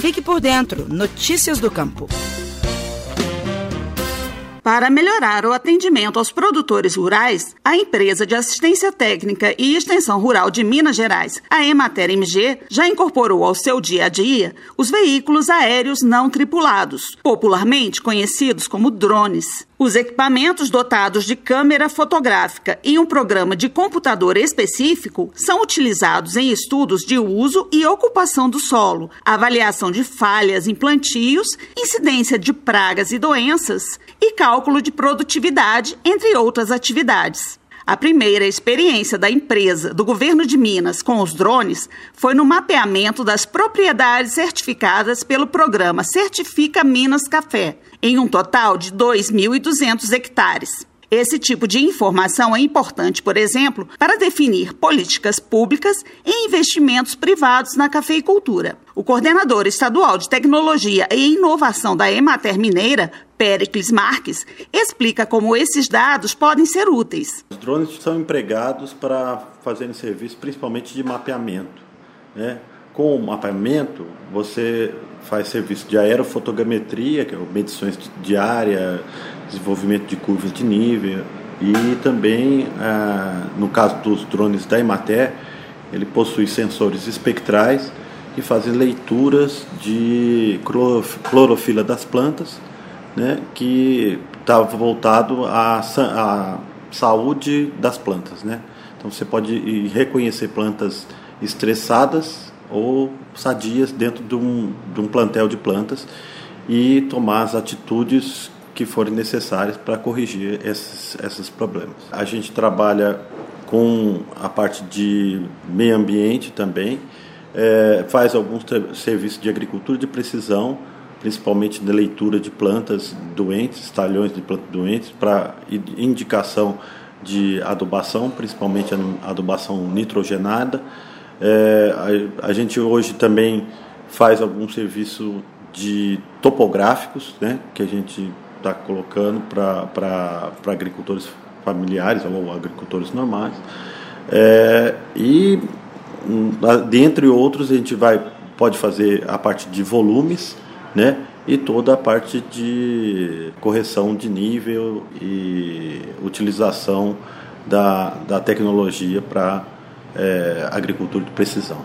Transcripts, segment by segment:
Fique por dentro. Notícias do Campo. Para melhorar o atendimento aos produtores rurais, a empresa de assistência técnica e extensão rural de Minas Gerais, a Emater MG, já incorporou ao seu dia a dia os veículos aéreos não tripulados, popularmente conhecidos como drones. Os equipamentos dotados de câmera fotográfica e um programa de computador específico são utilizados em estudos de uso e ocupação do solo, avaliação de falhas em plantios, incidência de pragas e doenças e cálculo de produtividade, entre outras atividades. A primeira experiência da empresa do governo de Minas com os drones foi no mapeamento das propriedades certificadas pelo programa Certifica Minas Café, em um total de 2.200 hectares. Esse tipo de informação é importante, por exemplo, para definir políticas públicas e investimentos privados na cafeicultura. O coordenador estadual de tecnologia e inovação da Emater Mineira, Pericles Marques, explica como esses dados podem ser úteis. Os drones são empregados para fazerem serviço principalmente de mapeamento. Né? Com o mapeamento, você faz serviço de aerofotogrametria, que é medições de área, desenvolvimento de curvas de nível e também, ah, no caso dos drones da Emater, ele possui sensores espectrais que fazem leituras de clorofila das plantas, né, que está voltado à, à saúde das plantas. Né? Então você pode reconhecer plantas estressadas ou sadias dentro de um, de um plantel de plantas e tomar as atitudes que forem necessárias para corrigir esses, esses problemas. A gente trabalha com a parte de meio ambiente também, é, faz alguns serviços de agricultura de precisão, principalmente de leitura de plantas doentes, talhões de plantas doentes, para indicação de adubação, principalmente adubação nitrogenada. É, a, a gente hoje também faz algum serviço de topográficos, né, que a gente está colocando para agricultores familiares ou agricultores normais. É, e dentre outros a gente vai pode fazer a parte de volumes, né? E toda a parte de correção de nível e utilização da, da tecnologia para é, agricultura de precisão.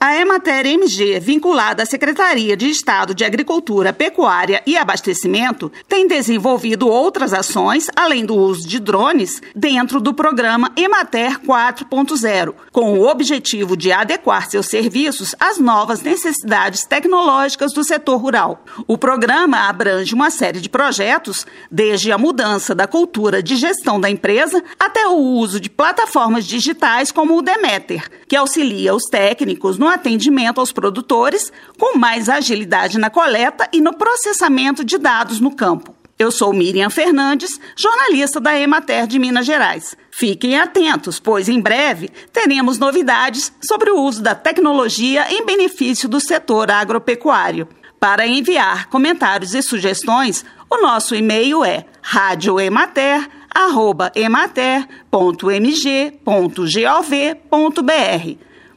A Emater MG, vinculada à Secretaria de Estado de Agricultura, Pecuária e Abastecimento, tem desenvolvido outras ações, além do uso de drones, dentro do programa Emater 4.0, com o objetivo de adequar seus serviços às novas necessidades tecnológicas do setor rural. O programa abrange uma série de projetos, desde a mudança da cultura de gestão da empresa até o uso de plataformas digitais como o Demeter, que auxilia os técnicos no atendimento aos produtores, com mais agilidade na coleta e no processamento de dados no campo. Eu sou Miriam Fernandes, jornalista da Emater de Minas Gerais. Fiquem atentos, pois em breve teremos novidades sobre o uso da tecnologia em benefício do setor agropecuário. Para enviar comentários e sugestões, o nosso e-mail é radioemater@emater.mg.gov.br.